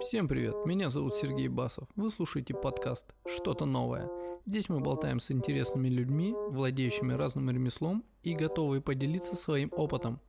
Всем привет, меня зовут Сергей Басов. Вы слушаете подкаст «Что-то новое». Здесь мы болтаем с интересными людьми, владеющими разным ремеслом и готовы поделиться своим опытом.